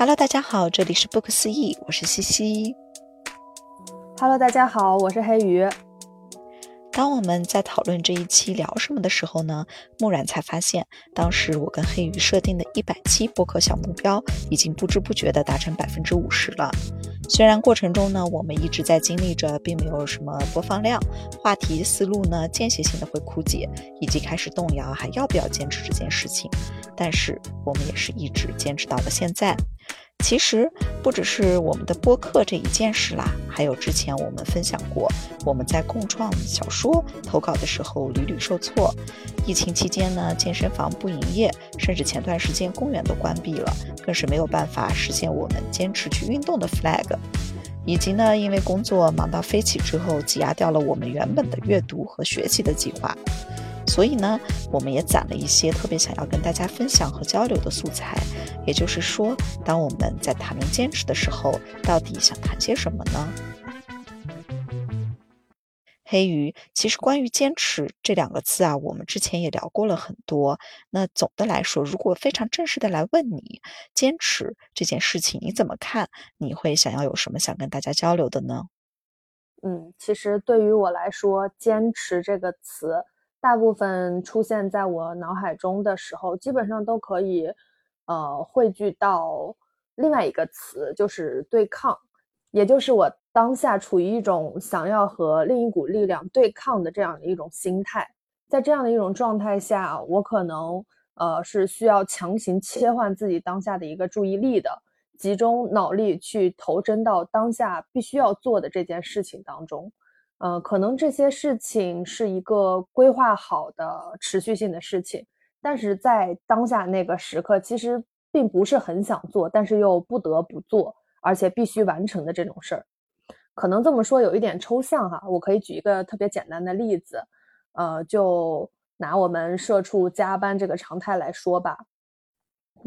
Hello，大家好，这里是不可思议，我是西西。Hello，大家好，我是黑鱼。当我们在讨论这一期聊什么的时候呢，木然才发现，当时我跟黑鱼设定的一百期播客小目标，已经不知不觉的达成百分之五十了。虽然过程中呢，我们一直在经历着，并没有什么播放量，话题思路呢间歇性的会枯竭，以及开始动摇还要不要坚持这件事情，但是我们也是一直坚持到了现在。其实不只是我们的播客这一件事啦，还有之前我们分享过，我们在共创小说投稿的时候屡屡受挫，疫情期间呢，健身房不营业，甚至前段时间公园都关闭了，更是没有办法实现我们坚持去运动的 flag，以及呢，因为工作忙到飞起之后，挤压掉了我们原本的阅读和学习的计划。所以呢，我们也攒了一些特别想要跟大家分享和交流的素材。也就是说，当我们在谈论坚持的时候，到底想谈些什么呢？黑鱼，其实关于坚持这两个字啊，我们之前也聊过了很多。那总的来说，如果非常正式的来问你，坚持这件事情你怎么看？你会想要有什么想跟大家交流的呢？嗯，其实对于我来说，坚持这个词。大部分出现在我脑海中的时候，基本上都可以，呃，汇聚到另外一个词，就是对抗，也就是我当下处于一种想要和另一股力量对抗的这样的一种心态。在这样的一种状态下，我可能呃是需要强行切换自己当下的一个注意力的，集中脑力去投身到当下必须要做的这件事情当中。呃，可能这些事情是一个规划好的持续性的事情，但是在当下那个时刻，其实并不是很想做，但是又不得不做，而且必须完成的这种事儿。可能这么说有一点抽象哈，我可以举一个特别简单的例子，呃，就拿我们社畜加班这个常态来说吧，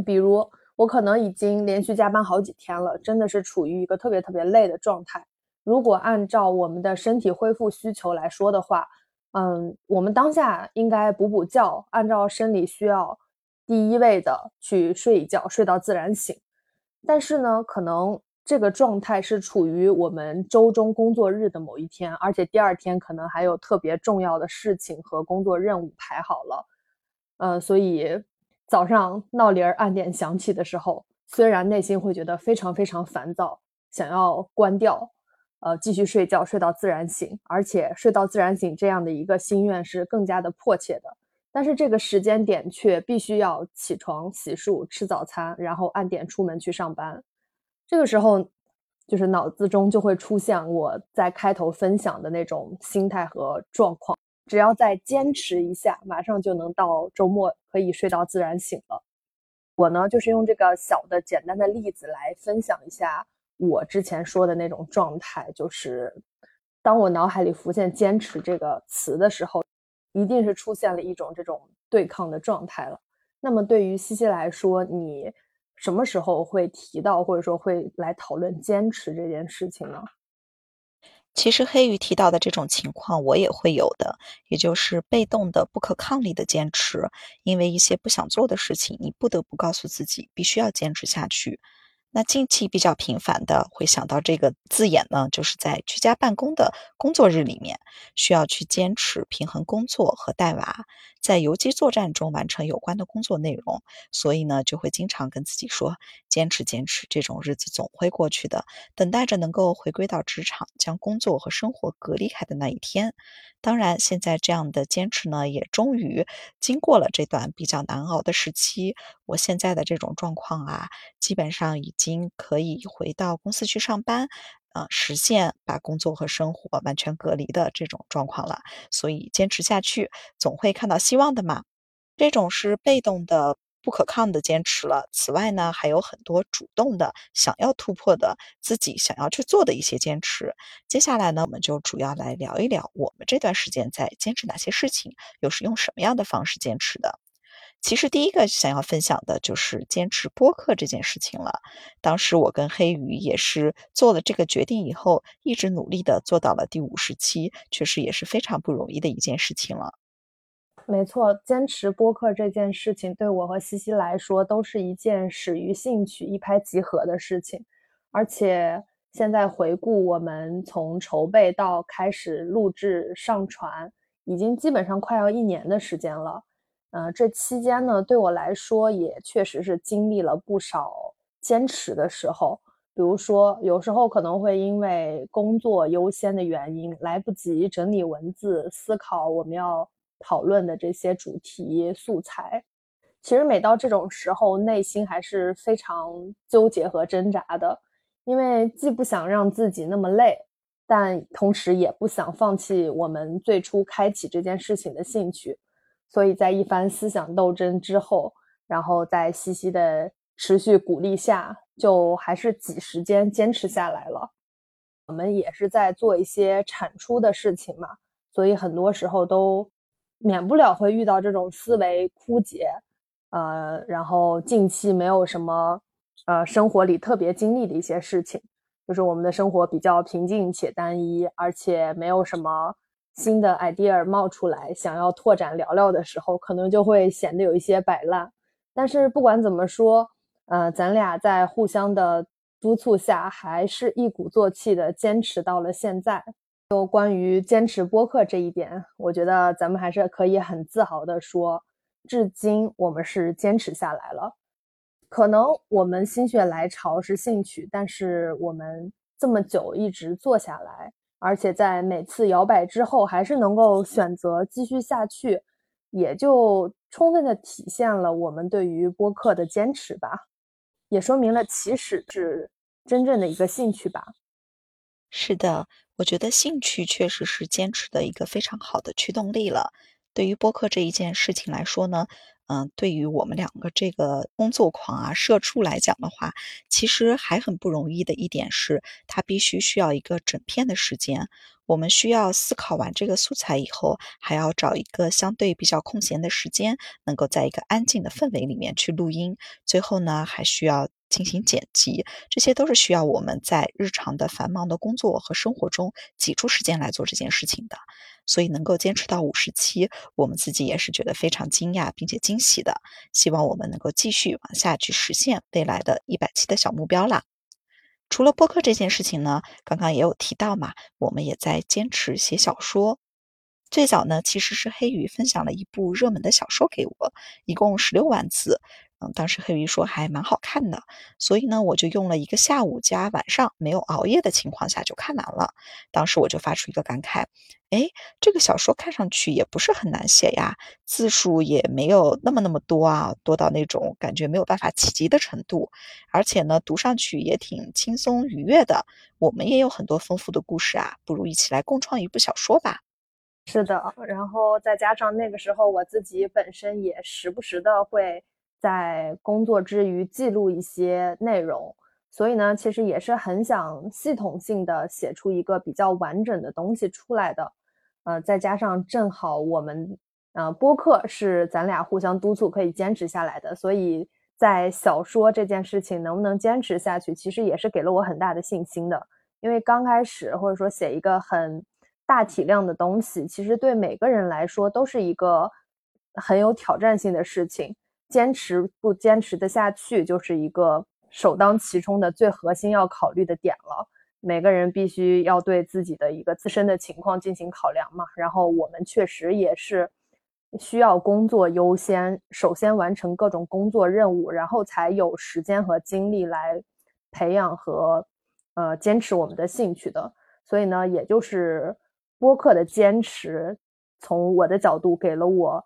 比如我可能已经连续加班好几天了，真的是处于一个特别特别累的状态。如果按照我们的身体恢复需求来说的话，嗯，我们当下应该补补觉，按照生理需要，第一位的去睡一觉，睡到自然醒。但是呢，可能这个状态是处于我们周中工作日的某一天，而且第二天可能还有特别重要的事情和工作任务排好了，呃，所以早上闹铃儿按点响起的时候，虽然内心会觉得非常非常烦躁，想要关掉。呃，继续睡觉，睡到自然醒，而且睡到自然醒这样的一个心愿是更加的迫切的。但是这个时间点却必须要起床、洗漱、吃早餐，然后按点出门去上班。这个时候，就是脑子中就会出现我在开头分享的那种心态和状况。只要再坚持一下，马上就能到周末可以睡到自然醒了。我呢，就是用这个小的简单的例子来分享一下。我之前说的那种状态，就是当我脑海里浮现“坚持”这个词的时候，一定是出现了一种这种对抗的状态了。那么对于西西来说，你什么时候会提到或者说会来讨论坚持这件事情呢？其实黑鱼提到的这种情况，我也会有的，也就是被动的、不可抗力的坚持，因为一些不想做的事情，你不得不告诉自己必须要坚持下去。那近期比较频繁的会想到这个字眼呢，就是在居家办公的工作日里面，需要去坚持平衡工作和带娃，在游击作战中完成有关的工作内容，所以呢，就会经常跟自己说，坚持坚持，这种日子总会过去的，等待着能够回归到职场，将工作和生活隔离开的那一天。当然，现在这样的坚持呢，也终于经过了这段比较难熬的时期。我现在的这种状况啊，基本上已经可以回到公司去上班，呃，实现把工作和生活完全隔离的这种状况了。所以坚持下去，总会看到希望的嘛。这种是被动的。不可抗的坚持了。此外呢，还有很多主动的想要突破的自己想要去做的一些坚持。接下来呢，我们就主要来聊一聊我们这段时间在坚持哪些事情，又是用什么样的方式坚持的。其实第一个想要分享的就是坚持播客这件事情了。当时我跟黑鱼也是做了这个决定以后，一直努力的做到了第五十期，确实也是非常不容易的一件事情了。没错，坚持播客这件事情对我和西西来说都是一件始于兴趣、一拍即合的事情。而且现在回顾，我们从筹备到开始录制、上传，已经基本上快要一年的时间了。呃，这期间呢，对我来说也确实是经历了不少坚持的时候。比如说，有时候可能会因为工作优先的原因，来不及整理文字、思考我们要。讨论的这些主题素材，其实每到这种时候，内心还是非常纠结和挣扎的，因为既不想让自己那么累，但同时也不想放弃我们最初开启这件事情的兴趣，所以在一番思想斗争之后，然后在西西的持续鼓励下，就还是挤时间坚持下来了。我们也是在做一些产出的事情嘛，所以很多时候都。免不了会遇到这种思维枯竭，呃，然后近期没有什么，呃，生活里特别经历的一些事情，就是我们的生活比较平静且单一，而且没有什么新的 idea 冒出来，想要拓展聊聊的时候，可能就会显得有一些摆烂。但是不管怎么说，呃，咱俩在互相的督促下，还是一鼓作气的坚持到了现在。就关于坚持播客这一点，我觉得咱们还是可以很自豪的说，至今我们是坚持下来了。可能我们心血来潮是兴趣，但是我们这么久一直做下来，而且在每次摇摆之后还是能够选择继续下去，也就充分的体现了我们对于播客的坚持吧，也说明了起始是真正的一个兴趣吧。是的。我觉得兴趣确实是坚持的一个非常好的驱动力了。对于播客这一件事情来说呢，嗯，对于我们两个这个工作狂啊、社畜来讲的话，其实还很不容易的一点是，它必须需要一个整片的时间。我们需要思考完这个素材以后，还要找一个相对比较空闲的时间，能够在一个安静的氛围里面去录音。最后呢，还需要。进行剪辑，这些都是需要我们在日常的繁忙的工作和生活中挤出时间来做这件事情的。所以能够坚持到五十期，我们自己也是觉得非常惊讶并且惊喜的。希望我们能够继续往下去实现未来的一百期的小目标啦。除了播客这件事情呢，刚刚也有提到嘛，我们也在坚持写小说。最早呢，其实是黑鱼分享了一部热门的小说给我，一共十六万字。当时黑鱼说还蛮好看的，所以呢，我就用了一个下午加晚上没有熬夜的情况下就看完了。当时我就发出一个感慨：哎，这个小说看上去也不是很难写呀，字数也没有那么那么多啊，多到那种感觉没有办法企及的程度。而且呢，读上去也挺轻松愉悦的。我们也有很多丰富的故事啊，不如一起来共创一部小说吧。是的，然后再加上那个时候我自己本身也时不时的会。在工作之余记录一些内容，所以呢，其实也是很想系统性的写出一个比较完整的东西出来的。呃，再加上正好我们呃播客是咱俩互相督促可以坚持下来的，所以在小说这件事情能不能坚持下去，其实也是给了我很大的信心的。因为刚开始或者说写一个很大体量的东西，其实对每个人来说都是一个很有挑战性的事情。坚持不坚持的下去，就是一个首当其冲的最核心要考虑的点了。每个人必须要对自己的一个自身的情况进行考量嘛。然后我们确实也是需要工作优先，首先完成各种工作任务，然后才有时间和精力来培养和呃坚持我们的兴趣的。所以呢，也就是播客的坚持，从我的角度给了我。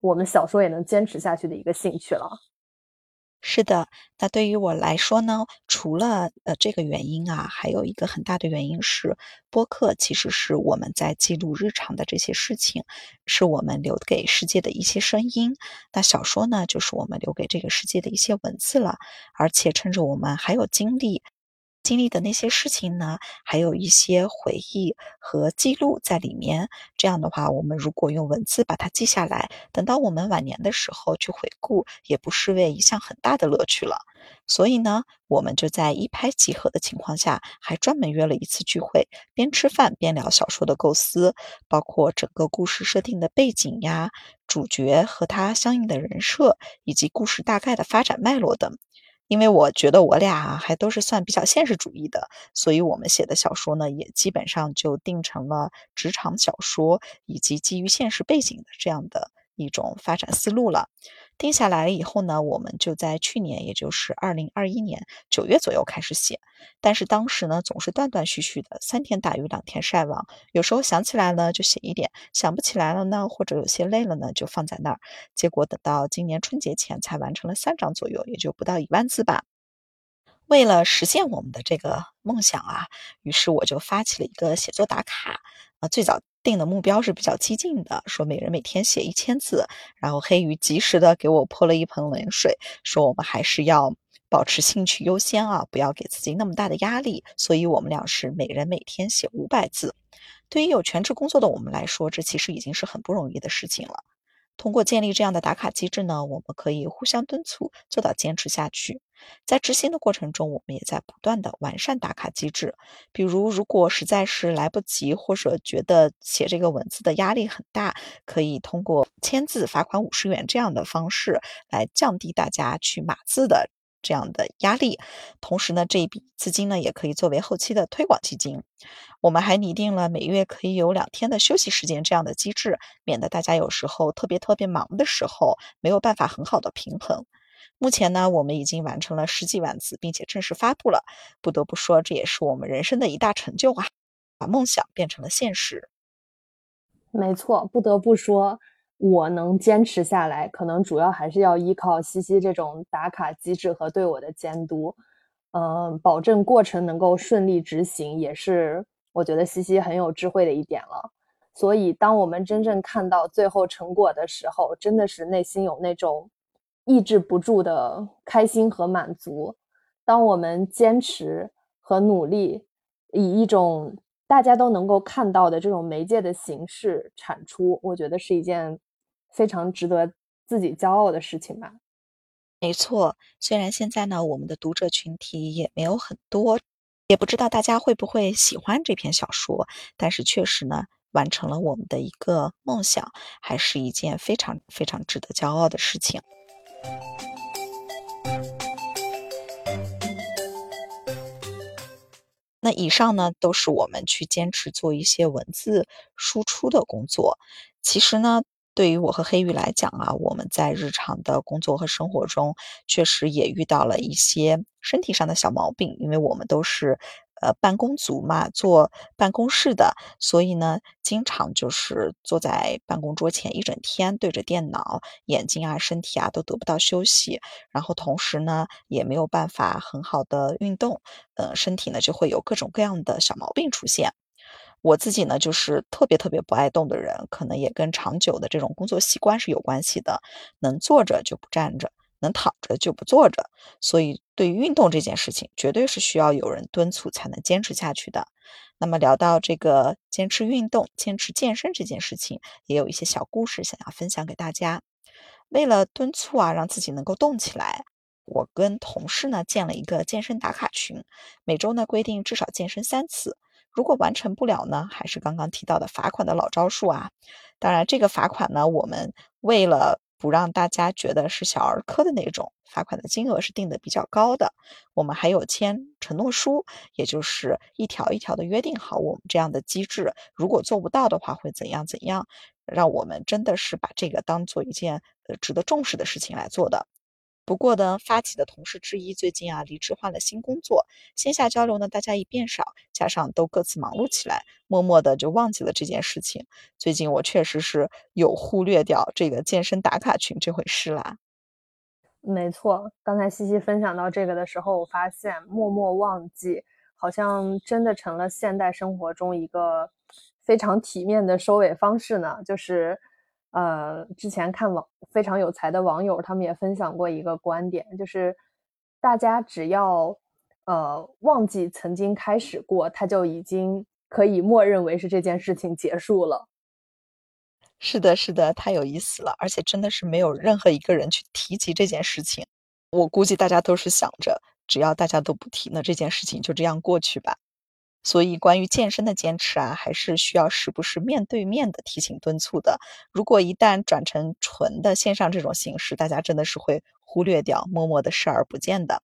我们小说也能坚持下去的一个兴趣了。是的，那对于我来说呢，除了呃这个原因啊，还有一个很大的原因是，播客其实是我们在记录日常的这些事情，是我们留给世界的一些声音。那小说呢，就是我们留给这个世界的一些文字了。而且趁着我们还有精力。经历的那些事情呢，还有一些回忆和记录在里面。这样的话，我们如果用文字把它记下来，等到我们晚年的时候去回顾，也不失为一项很大的乐趣了。所以呢，我们就在一拍即合的情况下，还专门约了一次聚会，边吃饭边聊小说的构思，包括整个故事设定的背景呀、主角和他相应的人设，以及故事大概的发展脉络等。因为我觉得我俩还都是算比较现实主义的，所以我们写的小说呢，也基本上就定成了职场小说以及基于现实背景的这样的一种发展思路了。定下来以后呢，我们就在去年，也就是二零二一年九月左右开始写。但是当时呢，总是断断续续的，三天打鱼两天晒网。有时候想起来了就写一点，想不起来了呢，或者有些累了呢，就放在那儿。结果等到今年春节前才完成了三章左右，也就不到一万字吧。为了实现我们的这个梦想啊，于是我就发起了一个写作打卡。啊，最早定的目标是比较激进的，说每人每天写一千字。然后黑鱼及时的给我泼了一盆冷水，说我们还是要保持兴趣优先啊，不要给自己那么大的压力。所以我们俩是每人每天写五百字。对于有全职工作的我们来说，这其实已经是很不容易的事情了。通过建立这样的打卡机制呢，我们可以互相敦促，做到坚持下去。在执行的过程中，我们也在不断的完善打卡机制。比如，如果实在是来不及，或者觉得写这个文字的压力很大，可以通过签字罚款五十元这样的方式来降低大家去码字的这样的压力。同时呢，这一笔资金呢，也可以作为后期的推广基金。我们还拟定了每月可以有两天的休息时间这样的机制，免得大家有时候特别特别忙的时候没有办法很好的平衡。目前呢，我们已经完成了十几万字，并且正式发布了。不得不说，这也是我们人生的一大成就啊！把梦想变成了现实。没错，不得不说，我能坚持下来，可能主要还是要依靠西西这种打卡机制和对我的监督。嗯，保证过程能够顺利执行，也是。我觉得西西很有智慧的一点了，所以当我们真正看到最后成果的时候，真的是内心有那种抑制不住的开心和满足。当我们坚持和努力，以一种大家都能够看到的这种媒介的形式产出，我觉得是一件非常值得自己骄傲的事情吧。没错，虽然现在呢，我们的读者群体也没有很多。也不知道大家会不会喜欢这篇小说，但是确实呢，完成了我们的一个梦想，还是一件非常非常值得骄傲的事情。那以上呢，都是我们去坚持做一些文字输出的工作。其实呢，对于我和黑玉来讲啊，我们在日常的工作和生活中，确实也遇到了一些。身体上的小毛病，因为我们都是呃办公族嘛，做办公室的，所以呢，经常就是坐在办公桌前一整天对着电脑，眼睛啊、身体啊都得不到休息，然后同时呢，也没有办法很好的运动，呃，身体呢就会有各种各样的小毛病出现。我自己呢，就是特别特别不爱动的人，可能也跟长久的这种工作习惯是有关系的，能坐着就不站着。能躺着就不坐着，所以对于运动这件事情，绝对是需要有人敦促才能坚持下去的。那么聊到这个坚持运动、坚持健身这件事情，也有一些小故事想要分享给大家。为了敦促啊，让自己能够动起来，我跟同事呢建了一个健身打卡群，每周呢规定至少健身三次。如果完成不了呢，还是刚刚提到的罚款的老招数啊。当然，这个罚款呢，我们为了不让大家觉得是小儿科的那种罚款的金额是定的比较高的，我们还有签承诺书，也就是一条一条的约定好我们这样的机制，如果做不到的话会怎样怎样，让我们真的是把这个当做一件呃值得重视的事情来做的。不过呢，发起的同事之一最近啊离职换了新工作，线下交流呢大家一变少，加上都各自忙碌起来，默默的就忘记了这件事情。最近我确实是有忽略掉这个健身打卡群这回事啦。没错，刚才西西分享到这个的时候，我发现默默忘记，好像真的成了现代生活中一个非常体面的收尾方式呢，就是。呃，之前看网非常有才的网友，他们也分享过一个观点，就是大家只要呃忘记曾经开始过，他就已经可以默认为是这件事情结束了。是的，是的，太有意思了，而且真的是没有任何一个人去提及这件事情。我估计大家都是想着，只要大家都不提，那这件事情就这样过去吧。所以，关于健身的坚持啊，还是需要时不时面对面的提醒敦促的。如果一旦转成纯的线上这种形式，大家真的是会忽略掉，默默的视而不见的。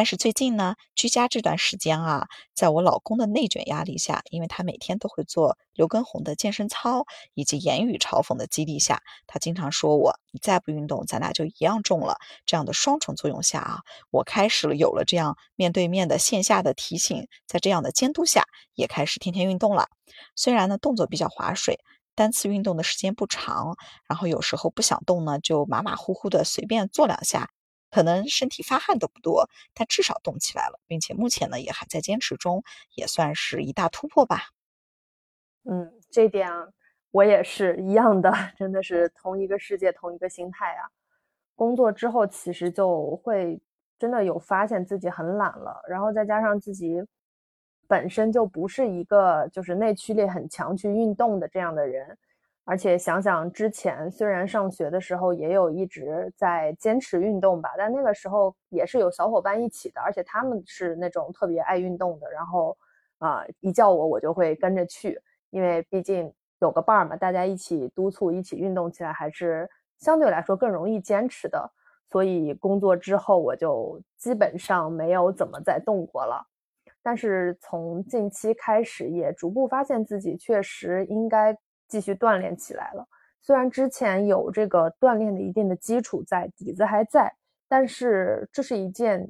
但是最近呢，居家这段时间啊，在我老公的内卷压力下，因为他每天都会做刘畊宏的健身操，以及言语嘲讽的激励下，他经常说我：“你再不运动，咱俩就一样重了。”这样的双重作用下啊，我开始了有了这样面对面的线下的提醒，在这样的监督下，也开始天天运动了。虽然呢，动作比较划水，单次运动的时间不长，然后有时候不想动呢，就马马虎虎的随便做两下。可能身体发汗都不多，但至少动起来了，并且目前呢也还在坚持中，也算是一大突破吧。嗯，这点我也是一样的，真的是同一个世界，同一个心态啊。工作之后其实就会真的有发现自己很懒了，然后再加上自己本身就不是一个就是内驱力很强去运动的这样的人。而且想想之前，虽然上学的时候也有一直在坚持运动吧，但那个时候也是有小伙伴一起的，而且他们是那种特别爱运动的，然后啊一叫我我就会跟着去，因为毕竟有个伴儿嘛，大家一起督促，一起运动起来还是相对来说更容易坚持的。所以工作之后我就基本上没有怎么再动过了，但是从近期开始也逐步发现自己确实应该。继续锻炼起来了。虽然之前有这个锻炼的一定的基础在，底子还在，但是这是一件，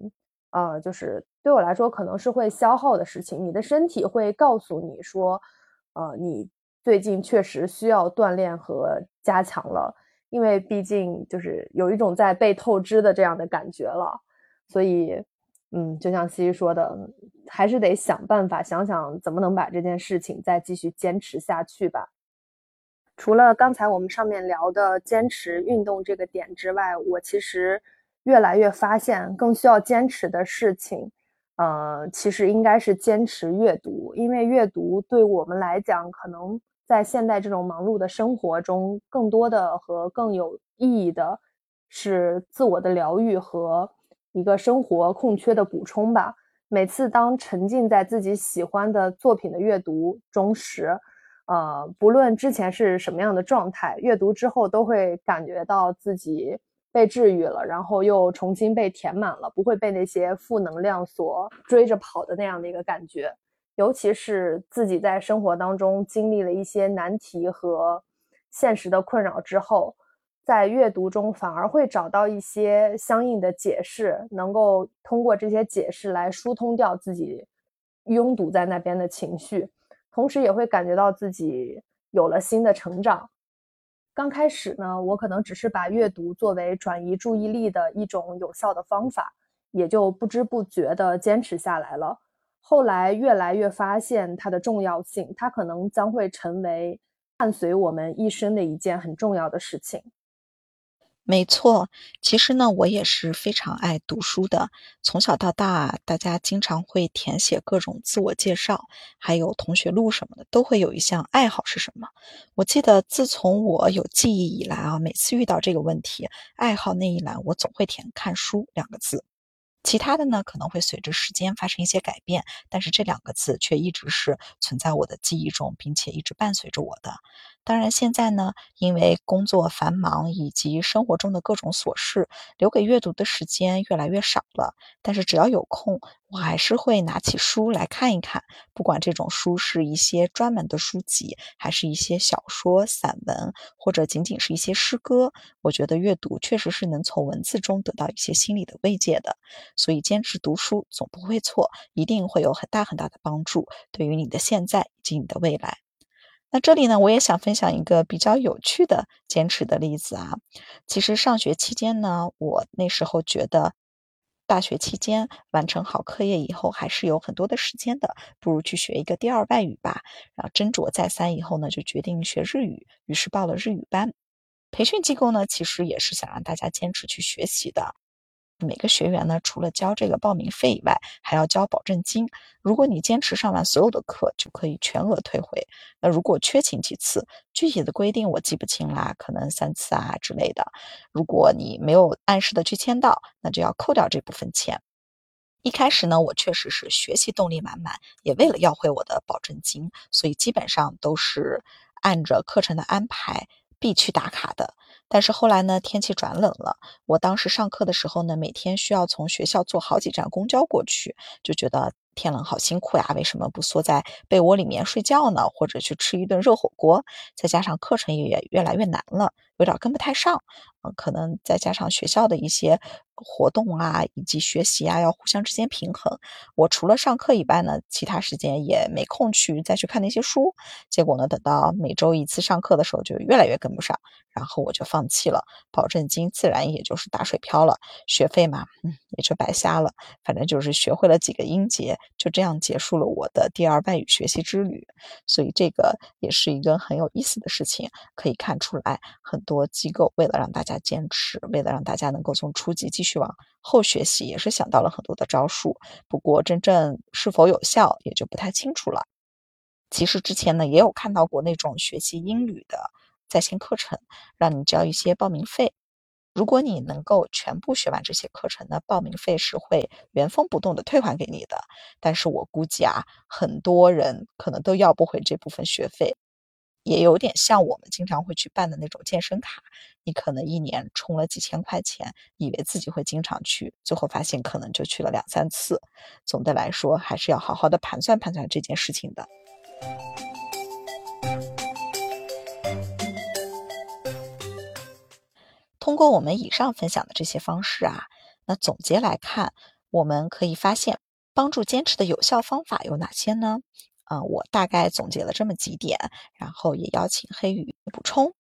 呃，就是对我来说可能是会消耗的事情。你的身体会告诉你说，呃，你最近确实需要锻炼和加强了，因为毕竟就是有一种在被透支的这样的感觉了。所以，嗯，就像西西说的，还是得想办法，想想怎么能把这件事情再继续坚持下去吧。除了刚才我们上面聊的坚持运动这个点之外，我其实越来越发现更需要坚持的事情，呃，其实应该是坚持阅读，因为阅读对我们来讲，可能在现代这种忙碌的生活中，更多的和更有意义的是自我的疗愈和一个生活空缺的补充吧。每次当沉浸在自己喜欢的作品的阅读中时，呃，不论之前是什么样的状态，阅读之后都会感觉到自己被治愈了，然后又重新被填满了，不会被那些负能量所追着跑的那样的一个感觉。尤其是自己在生活当中经历了一些难题和现实的困扰之后，在阅读中反而会找到一些相应的解释，能够通过这些解释来疏通掉自己拥堵在那边的情绪。同时也会感觉到自己有了新的成长。刚开始呢，我可能只是把阅读作为转移注意力的一种有效的方法，也就不知不觉地坚持下来了。后来越来越发现它的重要性，它可能将会成为伴随我们一生的一件很重要的事情。没错，其实呢，我也是非常爱读书的。从小到大，大家经常会填写各种自我介绍，还有同学录什么的，都会有一项爱好是什么。我记得自从我有记忆以来啊，每次遇到这个问题，爱好那一栏我总会填看书两个字。其他的呢，可能会随着时间发生一些改变，但是这两个字却一直是存在我的记忆中，并且一直伴随着我的。当然，现在呢，因为工作繁忙以及生活中的各种琐事，留给阅读的时间越来越少了。但是只要有空，我还是会拿起书来看一看。不管这种书是一些专门的书籍，还是一些小说、散文，或者仅仅是一些诗歌，我觉得阅读确实是能从文字中得到一些心理的慰藉的。所以，坚持读书总不会错，一定会有很大很大的帮助，对于你的现在以及你的未来。那这里呢，我也想分享一个比较有趣的坚持的例子啊。其实上学期间呢，我那时候觉得，大学期间完成好课业以后，还是有很多的时间的，不如去学一个第二外语吧。然后斟酌再三以后呢，就决定学日语，于是报了日语班。培训机构呢，其实也是想让大家坚持去学习的。每个学员呢，除了交这个报名费以外，还要交保证金。如果你坚持上完所有的课，就可以全额退回。那如果缺勤几次，具体的规定我记不清啦，可能三次啊之类的。如果你没有按时的去签到，那就要扣掉这部分钱。一开始呢，我确实是学习动力满满，也为了要回我的保证金，所以基本上都是按着课程的安排必去打卡的。但是后来呢，天气转冷了，我当时上课的时候呢，每天需要从学校坐好几站公交过去，就觉得天冷好辛苦呀，为什么不缩在被窝里面睡觉呢？或者去吃一顿热火锅？再加上课程也越来越难了，有点跟不太上。嗯，可能再加上学校的一些活动啊，以及学习啊，要互相之间平衡。我除了上课以外呢，其他时间也没空去再去看那些书。结果呢，等到每周一次上课的时候，就越来越跟不上，然后我就放弃了，保证金自然也就是打水漂了，学费嘛，嗯，也就白瞎了。反正就是学会了几个音节，就这样结束了我的第二外语学习之旅。所以这个也是一个很有意思的事情，可以看出来很多机构为了让大家。坚持，为了让大家能够从初级继续往后学习，也是想到了很多的招数。不过真正是否有效，也就不太清楚了。其实之前呢，也有看到过那种学习英语的在线课程，让你交一些报名费。如果你能够全部学完这些课程，那报名费是会原封不动的退还给你的。但是我估计啊，很多人可能都要不回这部分学费。也有点像我们经常会去办的那种健身卡，你可能一年充了几千块钱，以为自己会经常去，最后发现可能就去了两三次。总的来说，还是要好好的盘算盘算这件事情的。通过我们以上分享的这些方式啊，那总结来看，我们可以发现，帮助坚持的有效方法有哪些呢？啊，我大概总结了这么几点，然后也邀请黑羽补充。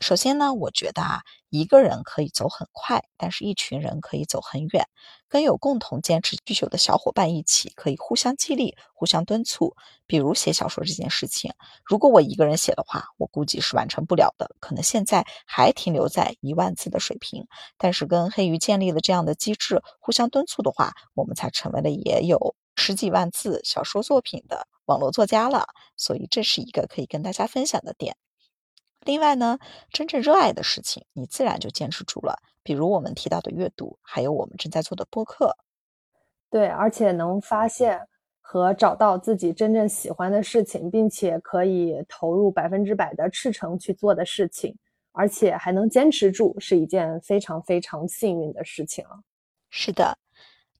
首先呢，我觉得啊，一个人可以走很快，但是一群人可以走很远。跟有共同坚持需求的小伙伴一起，可以互相激励、互相敦促。比如写小说这件事情，如果我一个人写的话，我估计是完成不了的，可能现在还停留在一万字的水平。但是跟黑鱼建立了这样的机制，互相敦促的话，我们才成为了也有十几万字小说作品的。网络作家了，所以这是一个可以跟大家分享的点。另外呢，真正热爱的事情，你自然就坚持住了。比如我们提到的阅读，还有我们正在做的播客。对，而且能发现和找到自己真正喜欢的事情，并且可以投入百分之百的赤诚去做的事情，而且还能坚持住，是一件非常非常幸运的事情了。是的。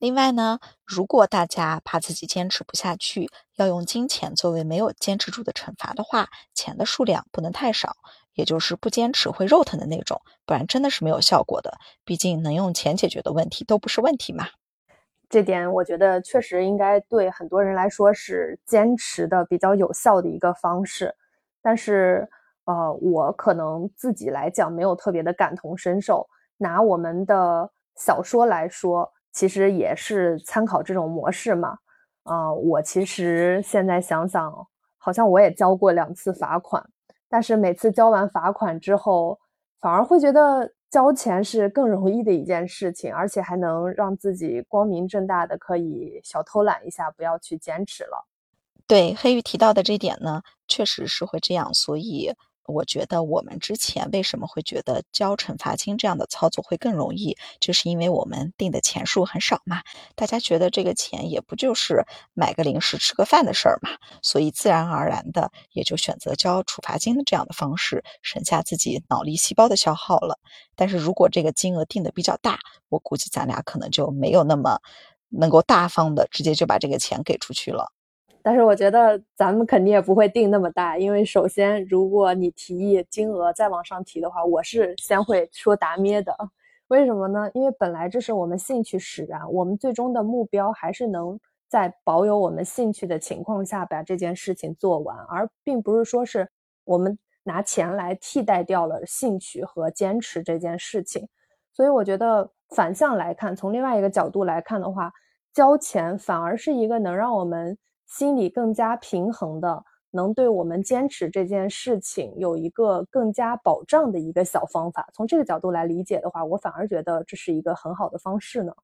另外呢，如果大家怕自己坚持不下去，要用金钱作为没有坚持住的惩罚的话，钱的数量不能太少，也就是不坚持会肉疼的那种，不然真的是没有效果的。毕竟能用钱解决的问题都不是问题嘛。这点我觉得确实应该对很多人来说是坚持的比较有效的一个方式。但是，呃，我可能自己来讲没有特别的感同身受。拿我们的小说来说。其实也是参考这种模式嘛，啊，我其实现在想想，好像我也交过两次罚款，但是每次交完罚款之后，反而会觉得交钱是更容易的一件事情，而且还能让自己光明正大的可以小偷懒一下，不要去坚持了。对黑鱼提到的这点呢，确实是会这样，所以。我觉得我们之前为什么会觉得交惩罚金这样的操作会更容易，就是因为我们定的钱数很少嘛。大家觉得这个钱也不就是买个零食、吃个饭的事儿嘛，所以自然而然的也就选择交处罚金的这样的方式，省下自己脑力细胞的消耗了。但是如果这个金额定的比较大，我估计咱俩可能就没有那么能够大方的直接就把这个钱给出去了。但是我觉得咱们肯定也不会定那么大，因为首先，如果你提议金额再往上提的话，我是先会说达咩的。为什么呢？因为本来这是我们兴趣使然，我们最终的目标还是能在保有我们兴趣的情况下把这件事情做完，而并不是说是我们拿钱来替代掉了兴趣和坚持这件事情。所以我觉得反向来看，从另外一个角度来看的话，交钱反而是一个能让我们。心理更加平衡的能对我们坚持这件事情有一个更加保障的一个小方法。从这个角度来理解的话，我反而觉得这是一个很好的方式呢。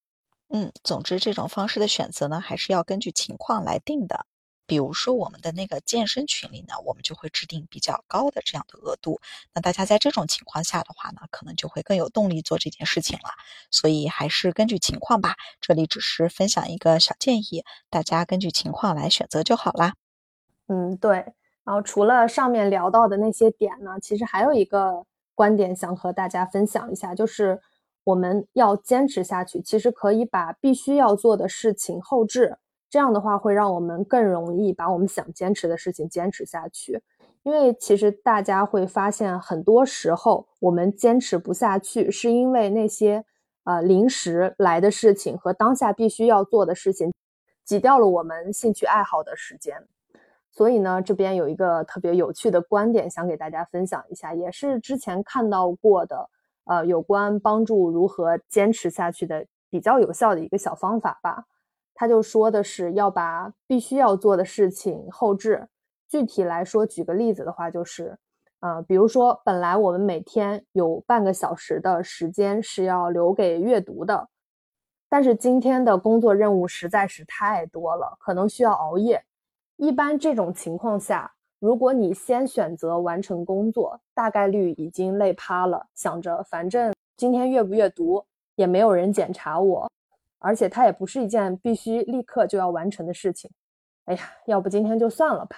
嗯，总之这种方式的选择呢，还是要根据情况来定的。比如说我们的那个健身群里呢，我们就会制定比较高的这样的额度。那大家在这种情况下的话呢，可能就会更有动力做这件事情了。所以还是根据情况吧。这里只是分享一个小建议，大家根据情况来选择就好啦。嗯，对。然后除了上面聊到的那些点呢，其实还有一个观点想和大家分享一下，就是我们要坚持下去，其实可以把必须要做的事情后置。这样的话会让我们更容易把我们想坚持的事情坚持下去，因为其实大家会发现，很多时候我们坚持不下去，是因为那些呃临时来的事情和当下必须要做的事情挤掉了我们兴趣爱好的时间。所以呢，这边有一个特别有趣的观点想给大家分享一下，也是之前看到过的，呃，有关帮助如何坚持下去的比较有效的一个小方法吧。他就说的是要把必须要做的事情后置。具体来说，举个例子的话，就是，呃，比如说，本来我们每天有半个小时的时间是要留给阅读的，但是今天的工作任务实在是太多了，可能需要熬夜。一般这种情况下，如果你先选择完成工作，大概率已经累趴了，想着反正今天阅不阅读也没有人检查我。而且它也不是一件必须立刻就要完成的事情。哎呀，要不今天就算了吧。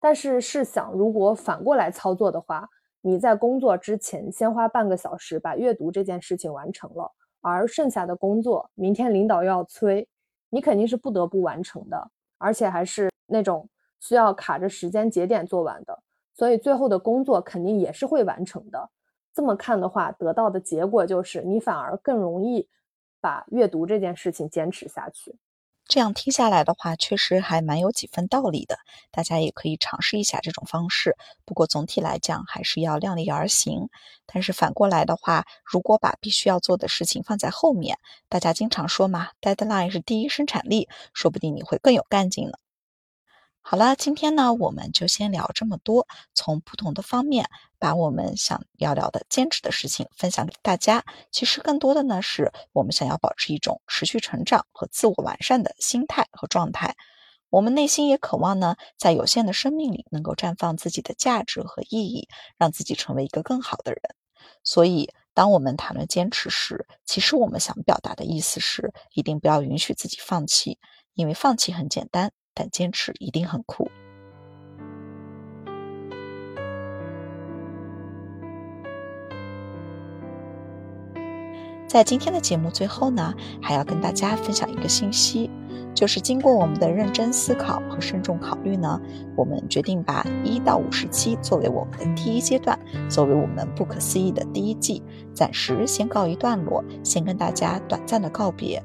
但是试想，如果反过来操作的话，你在工作之前先花半个小时把阅读这件事情完成了，而剩下的工作明天领导又要催，你肯定是不得不完成的，而且还是那种需要卡着时间节点做完的，所以最后的工作肯定也是会完成的。这么看的话，得到的结果就是你反而更容易。把阅读这件事情坚持下去，这样听下来的话，确实还蛮有几分道理的。大家也可以尝试一下这种方式。不过总体来讲，还是要量力而行。但是反过来的话，如果把必须要做的事情放在后面，大家经常说嘛，deadline 是第一生产力，说不定你会更有干劲呢。好了，今天呢，我们就先聊这么多。从不同的方面，把我们想要聊的坚持的事情分享给大家。其实更多的呢，是我们想要保持一种持续成长和自我完善的心态和状态。我们内心也渴望呢，在有限的生命里，能够绽放自己的价值和意义，让自己成为一个更好的人。所以，当我们谈论坚持时，其实我们想表达的意思是，一定不要允许自己放弃，因为放弃很简单。但坚持一定很酷。在今天的节目最后呢，还要跟大家分享一个信息，就是经过我们的认真思考和慎重考虑呢，我们决定把一到五十期作为我们的第一阶段，作为我们不可思议的第一季，暂时先告一段落，先跟大家短暂的告别。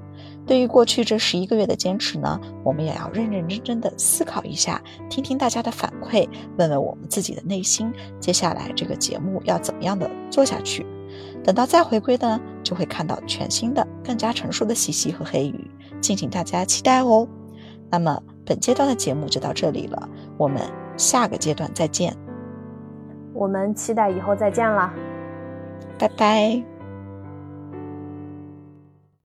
对于过去这十一个月的坚持呢，我们也要认认真真的思考一下，听听大家的反馈，问问我们自己的内心，接下来这个节目要怎么样的做下去？等到再回归呢，就会看到全新的、更加成熟的西西和黑鱼，敬请大家期待哦。那么本阶段的节目就到这里了，我们下个阶段再见。我们期待以后再见啦，拜拜。